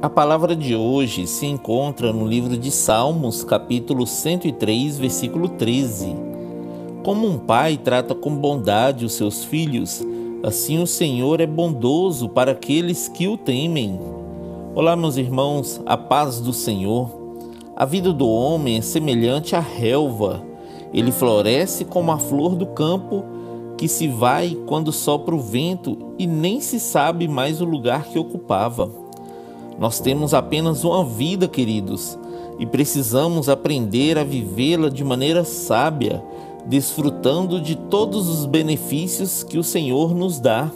A palavra de hoje se encontra no livro de Salmos, capítulo 103, versículo 13. Como um pai trata com bondade os seus filhos, assim o Senhor é bondoso para aqueles que o temem. Olá, meus irmãos, a paz do Senhor. A vida do homem é semelhante à relva. Ele floresce como a flor do campo, que se vai quando sopra o vento e nem se sabe mais o lugar que ocupava. Nós temos apenas uma vida, queridos, e precisamos aprender a vivê-la de maneira sábia, desfrutando de todos os benefícios que o Senhor nos dá.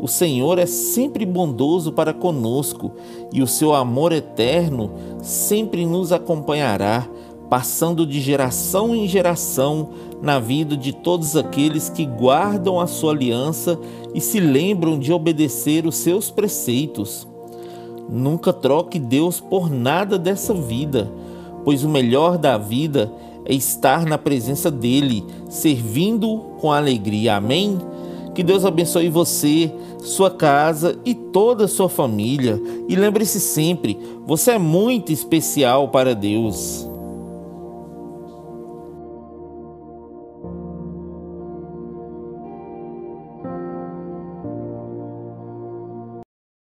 O Senhor é sempre bondoso para conosco e o seu amor eterno sempre nos acompanhará, passando de geração em geração na vida de todos aqueles que guardam a sua aliança e se lembram de obedecer os seus preceitos. Nunca troque Deus por nada dessa vida, pois o melhor da vida é estar na presença dele, servindo com alegria. Amém? Que Deus abençoe você, sua casa e toda a sua família. E lembre-se sempre: você é muito especial para Deus.